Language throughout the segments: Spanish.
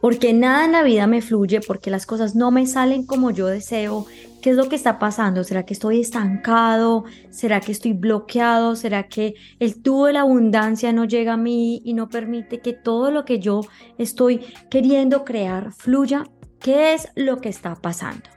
porque nada en la vida me fluye, porque las cosas no me salen como yo deseo. ¿Qué es lo que está pasando? ¿Será que estoy estancado? ¿Será que estoy bloqueado? ¿Será que el tubo de la abundancia no llega a mí y no permite que todo lo que yo estoy queriendo crear fluya? ¿Qué es lo que está pasando?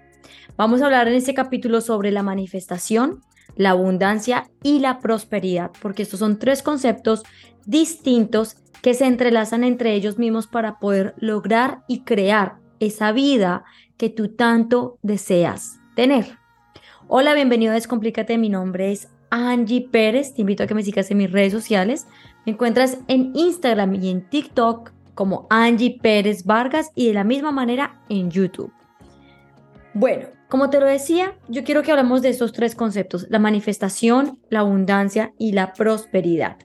Vamos a hablar en este capítulo sobre la manifestación, la abundancia y la prosperidad, porque estos son tres conceptos distintos que se entrelazan entre ellos mismos para poder lograr y crear esa vida que tú tanto deseas tener. Hola, bienvenido a Descomplícate, mi nombre es Angie Pérez, te invito a que me sigas en mis redes sociales. Me encuentras en Instagram y en TikTok como Angie Pérez Vargas y de la misma manera en YouTube. Bueno, como te lo decía, yo quiero que hablemos de estos tres conceptos, la manifestación, la abundancia y la prosperidad.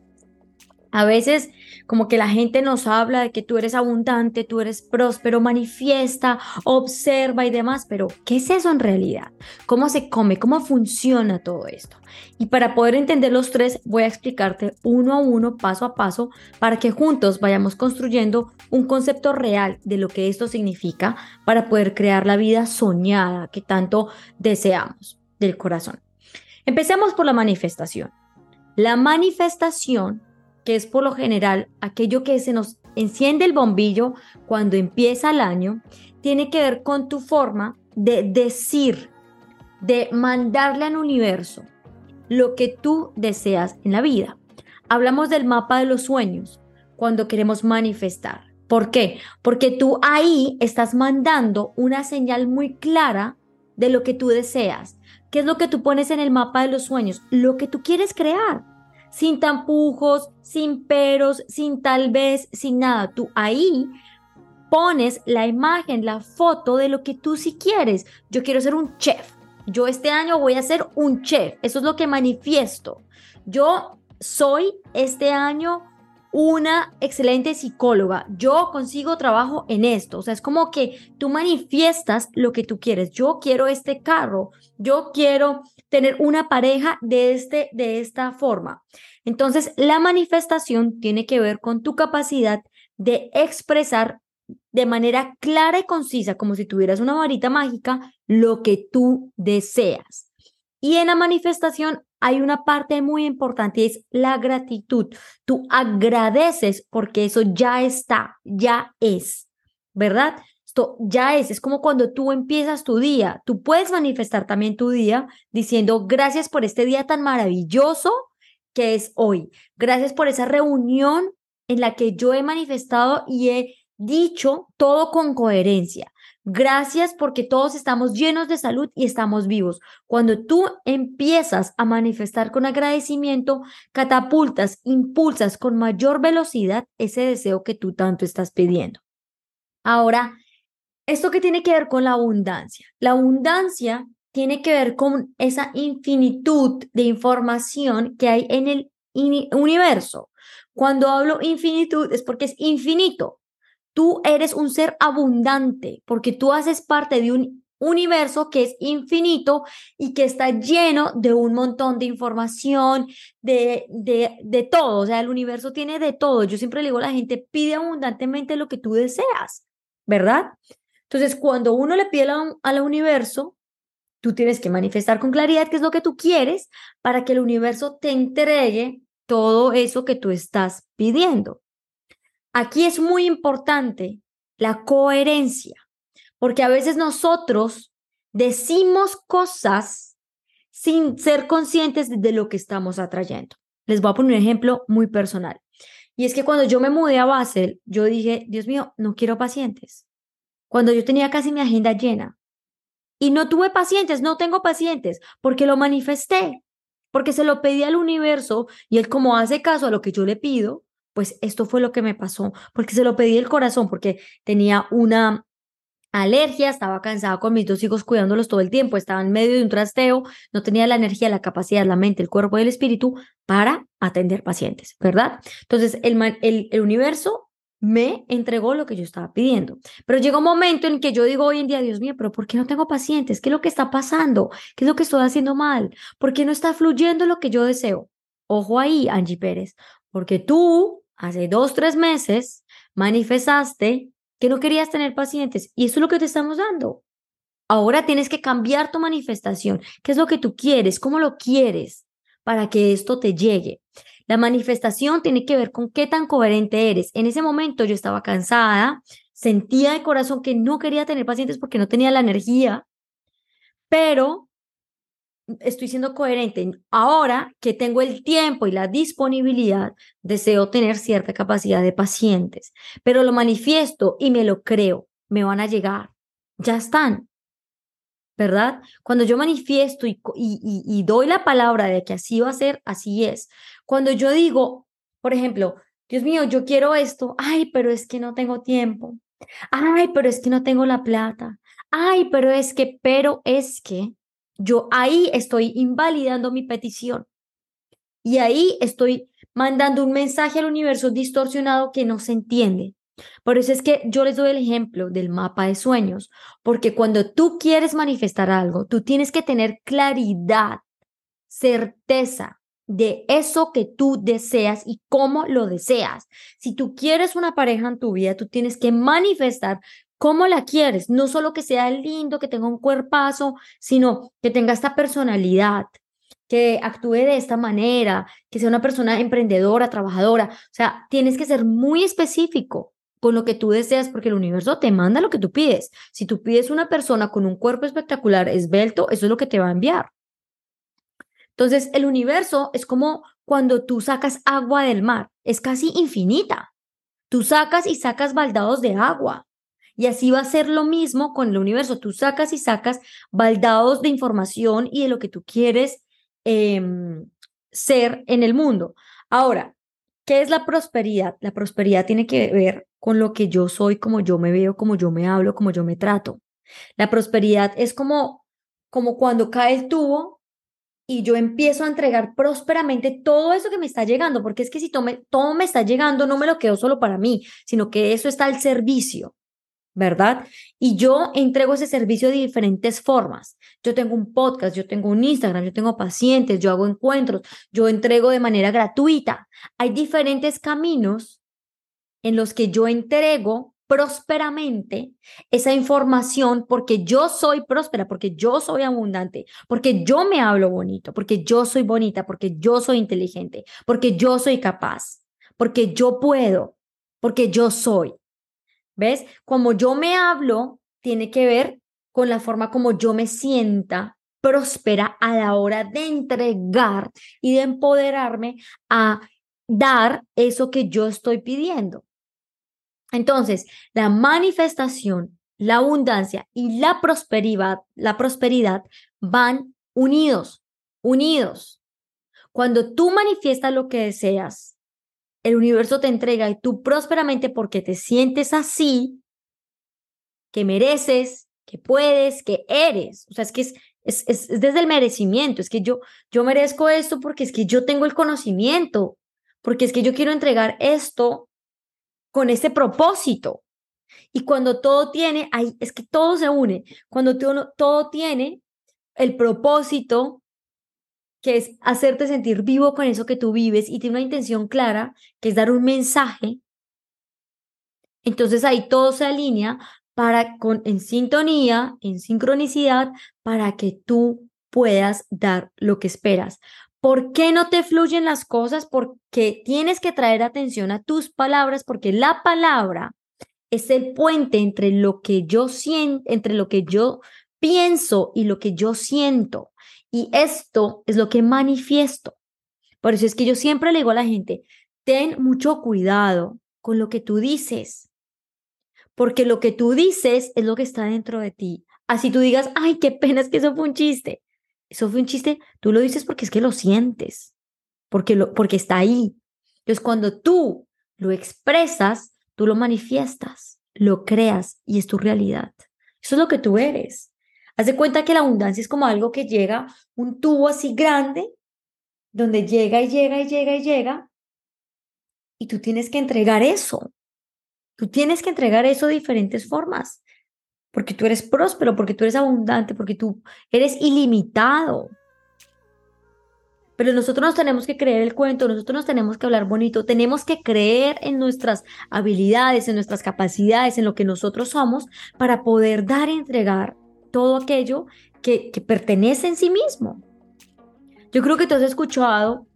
A veces como que la gente nos habla de que tú eres abundante, tú eres próspero, manifiesta, observa y demás, pero ¿qué es eso en realidad? ¿Cómo se come? ¿Cómo funciona todo esto? Y para poder entender los tres, voy a explicarte uno a uno, paso a paso, para que juntos vayamos construyendo un concepto real de lo que esto significa para poder crear la vida soñada que tanto deseamos del corazón. Empecemos por la manifestación. La manifestación que es por lo general aquello que se nos enciende el bombillo cuando empieza el año, tiene que ver con tu forma de decir, de mandarle al universo lo que tú deseas en la vida. Hablamos del mapa de los sueños cuando queremos manifestar. ¿Por qué? Porque tú ahí estás mandando una señal muy clara de lo que tú deseas. ¿Qué es lo que tú pones en el mapa de los sueños? Lo que tú quieres crear sin tampujos, sin peros, sin tal vez, sin nada. Tú ahí pones la imagen, la foto de lo que tú sí quieres. Yo quiero ser un chef. Yo este año voy a ser un chef. Eso es lo que manifiesto. Yo soy este año una excelente psicóloga. Yo consigo trabajo en esto. O sea, es como que tú manifiestas lo que tú quieres. Yo quiero este carro. Yo quiero tener una pareja de, este, de esta forma. Entonces, la manifestación tiene que ver con tu capacidad de expresar de manera clara y concisa, como si tuvieras una varita mágica, lo que tú deseas. Y en la manifestación hay una parte muy importante y es la gratitud. Tú agradeces porque eso ya está, ya es, ¿verdad? ya es, es como cuando tú empiezas tu día, tú puedes manifestar también tu día diciendo gracias por este día tan maravilloso que es hoy, gracias por esa reunión en la que yo he manifestado y he dicho todo con coherencia. Gracias porque todos estamos llenos de salud y estamos vivos. Cuando tú empiezas a manifestar con agradecimiento, catapultas, impulsas con mayor velocidad ese deseo que tú tanto estás pidiendo. Ahora, ¿Esto qué tiene que ver con la abundancia? La abundancia tiene que ver con esa infinitud de información que hay en el universo. Cuando hablo infinitud es porque es infinito. Tú eres un ser abundante porque tú haces parte de un universo que es infinito y que está lleno de un montón de información, de, de, de todo. O sea, el universo tiene de todo. Yo siempre le digo a la gente, pide abundantemente lo que tú deseas, ¿verdad? Entonces, cuando uno le pide al universo, tú tienes que manifestar con claridad qué es lo que tú quieres para que el universo te entregue todo eso que tú estás pidiendo. Aquí es muy importante la coherencia, porque a veces nosotros decimos cosas sin ser conscientes de lo que estamos atrayendo. Les voy a poner un ejemplo muy personal. Y es que cuando yo me mudé a Basel, yo dije, Dios mío, no quiero pacientes cuando yo tenía casi mi agenda llena. Y no tuve pacientes, no tengo pacientes, porque lo manifesté, porque se lo pedí al universo y él como hace caso a lo que yo le pido, pues esto fue lo que me pasó, porque se lo pedí el corazón, porque tenía una alergia, estaba cansada con mis dos hijos cuidándolos todo el tiempo, estaba en medio de un trasteo, no tenía la energía, la capacidad, la mente, el cuerpo y el espíritu para atender pacientes, ¿verdad? Entonces, el, el, el universo me entregó lo que yo estaba pidiendo. Pero llegó un momento en que yo digo hoy en día, Dios mío, pero ¿por qué no tengo pacientes? ¿Qué es lo que está pasando? ¿Qué es lo que estoy haciendo mal? ¿Por qué no está fluyendo lo que yo deseo? Ojo ahí, Angie Pérez, porque tú hace dos, tres meses manifestaste que no querías tener pacientes y eso es lo que te estamos dando. Ahora tienes que cambiar tu manifestación. ¿Qué es lo que tú quieres? ¿Cómo lo quieres para que esto te llegue? La manifestación tiene que ver con qué tan coherente eres. En ese momento yo estaba cansada, sentía de corazón que no quería tener pacientes porque no tenía la energía, pero estoy siendo coherente. Ahora que tengo el tiempo y la disponibilidad, deseo tener cierta capacidad de pacientes, pero lo manifiesto y me lo creo, me van a llegar, ya están. ¿Verdad? Cuando yo manifiesto y, doy la palabra de que así va a ser, así es. Cuando yo digo, por ejemplo, Dios mío, yo quiero esto, ay, pero es que no tengo tiempo, ay, pero es que no tengo la plata, ay, pero es que, pero es que, yo ahí estoy invalidando mi petición. Y ahí estoy mandando un mensaje al universo distorsionado que no se entiende. Por eso es que yo les doy el ejemplo del mapa de sueños, porque cuando tú quieres manifestar algo, tú tienes que tener claridad, certeza de eso que tú deseas y cómo lo deseas. Si tú quieres una pareja en tu vida, tú tienes que manifestar cómo la quieres, no solo que sea lindo, que tenga un cuerpazo, sino que tenga esta personalidad, que actúe de esta manera, que sea una persona emprendedora, trabajadora. O sea, tienes que ser muy específico con lo que tú deseas porque el universo te manda lo que tú pides. Si tú pides una persona con un cuerpo espectacular, esbelto, eso es lo que te va a enviar. Entonces, el universo es como cuando tú sacas agua del mar, es casi infinita. Tú sacas y sacas baldados de agua. Y así va a ser lo mismo con el universo. Tú sacas y sacas baldados de información y de lo que tú quieres em, ser en el mundo. Ahora, ¿qué es la prosperidad? La prosperidad tiene que ver con lo que yo soy, como yo me veo, como yo me hablo, como yo me trato. La prosperidad es como, como cuando cae el tubo y yo empiezo a entregar prósperamente todo eso que me está llegando, porque es que si todo me, todo me está llegando, no me lo quedo solo para mí, sino que eso está al servicio. ¿Verdad? Y yo entrego ese servicio de diferentes formas. Yo tengo un podcast, yo tengo un Instagram, yo tengo pacientes, yo hago encuentros, yo entrego de manera gratuita. Hay diferentes caminos en los que yo entrego prósperamente esa información porque yo soy próspera, porque yo soy abundante, porque yo me hablo bonito, porque yo soy bonita, porque yo soy inteligente, porque yo soy capaz, porque yo puedo, porque yo soy. ¿Ves? Como yo me hablo, tiene que ver con la forma como yo me sienta próspera a la hora de entregar y de empoderarme a dar eso que yo estoy pidiendo. Entonces, la manifestación, la abundancia y la prosperidad, la prosperidad van unidos, unidos. Cuando tú manifiestas lo que deseas, el universo te entrega y tú prósperamente porque te sientes así, que mereces, que puedes, que eres. O sea, es que es, es, desde el merecimiento, es que yo, yo merezco esto porque es que yo tengo el conocimiento, porque es que yo quiero entregar esto con ese propósito. Y cuando todo tiene, ahí es que todo se une. Cuando todo, todo tiene el propósito, que es hacerte sentir vivo con eso que tú vives y tiene una intención clara, que es dar un mensaje, entonces ahí todo se alinea para con en sintonía, en sincronicidad para que tú puedas dar lo que esperas. ¿Por qué no te fluyen las cosas? Porque tienes que traer atención a tus palabras, porque la palabra es el puente entre lo que yo siento, entre lo que yo pienso y lo que yo siento. Y esto es lo que manifiesto. Por eso es que yo siempre le digo a la gente, ten mucho cuidado con lo que tú dices, porque lo que tú dices es lo que está dentro de ti. Así tú digas, ay, qué pena es que eso fue un chiste. Eso fue un chiste, tú lo dices porque es que lo sientes, porque, lo, porque está ahí. Entonces, cuando tú lo expresas, tú lo manifiestas, lo creas y es tu realidad. Eso es lo que tú eres. Haz de cuenta que la abundancia es como algo que llega, un tubo así grande, donde llega y llega y llega y llega, y tú tienes que entregar eso. Tú tienes que entregar eso de diferentes formas, porque tú eres próspero, porque tú eres abundante, porque tú eres ilimitado. Pero nosotros nos tenemos que creer el cuento, nosotros nos tenemos que hablar bonito, tenemos que creer en nuestras habilidades, en nuestras capacidades, en lo que nosotros somos, para poder dar y entregar todo aquello que, pertenece en sí mismo. Yo creo que tú has escuchado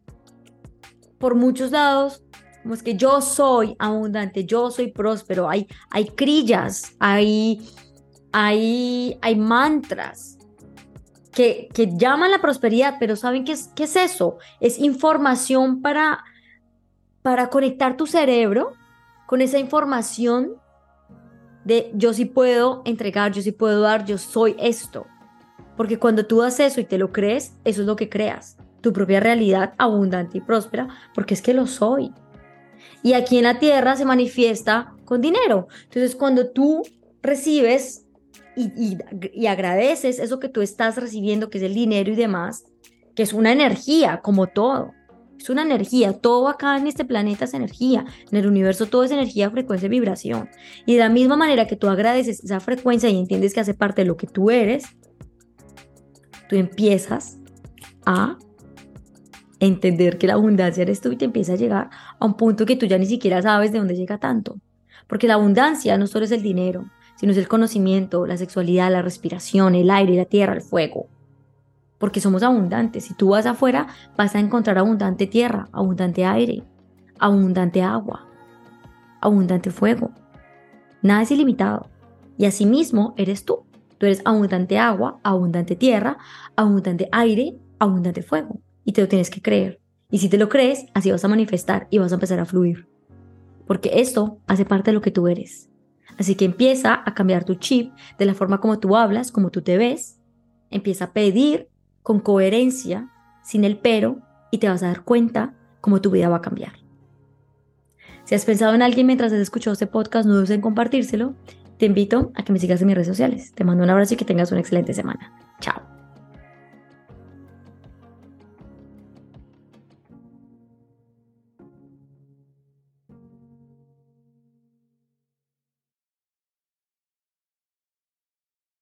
por muchos lados como es que yo soy abundante, yo soy próspero, hay, hay crillas, hay, hay, hay mantras que, que llaman la prosperidad, pero ¿saben qué es, qué es eso? Es información para, para conectar tu cerebro con esa información de yo sí puedo entregar, yo sí puedo dar, yo soy esto. Porque cuando tú haces eso y te lo crees, eso es lo que creas, tu propia realidad abundante y próspera, porque es que lo soy. Y aquí en la tierra se manifiesta con dinero. Entonces, cuando tú recibes y, agradeces eso que tú estás recibiendo, que es el dinero y demás, que es una energía, como todo. Es una energía, todo acá en este planeta es energía, en el universo todo es energía, frecuencia y vibración. Y de la misma manera que tú agradeces esa frecuencia y entiendes que hace parte de lo que tú eres, tú empiezas a entender que la abundancia eres tú y te empieza a llegar a un punto que tú ya ni siquiera sabes de dónde llega tanto. Porque la abundancia no solo es el dinero, sino es el conocimiento, la sexualidad, la respiración, el aire, la tierra, el fuego. Porque somos abundantes. Si tú vas afuera, vas a encontrar abundante tierra, abundante aire, abundante agua, abundante fuego. Nada es ilimitado. Y asimismo eres tú. Tú eres abundante agua, abundante tierra, abundante aire, abundante fuego. Y te lo tienes que creer. Y si te lo crees, así vas a manifestar y vas a empezar a fluir. Porque esto hace parte de lo que tú eres. Así que empieza a cambiar tu chip de la forma como tú hablas, como tú te ves. Empieza a pedir con coherencia, sin el pero, y te vas a dar cuenta cómo tu vida va a cambiar. Si has pensado en alguien mientras has escuchado este podcast, no dudes en compartírselo. Te invito a que me sigas en mis redes sociales. Te mando un abrazo y que tengas una excelente semana. Chao.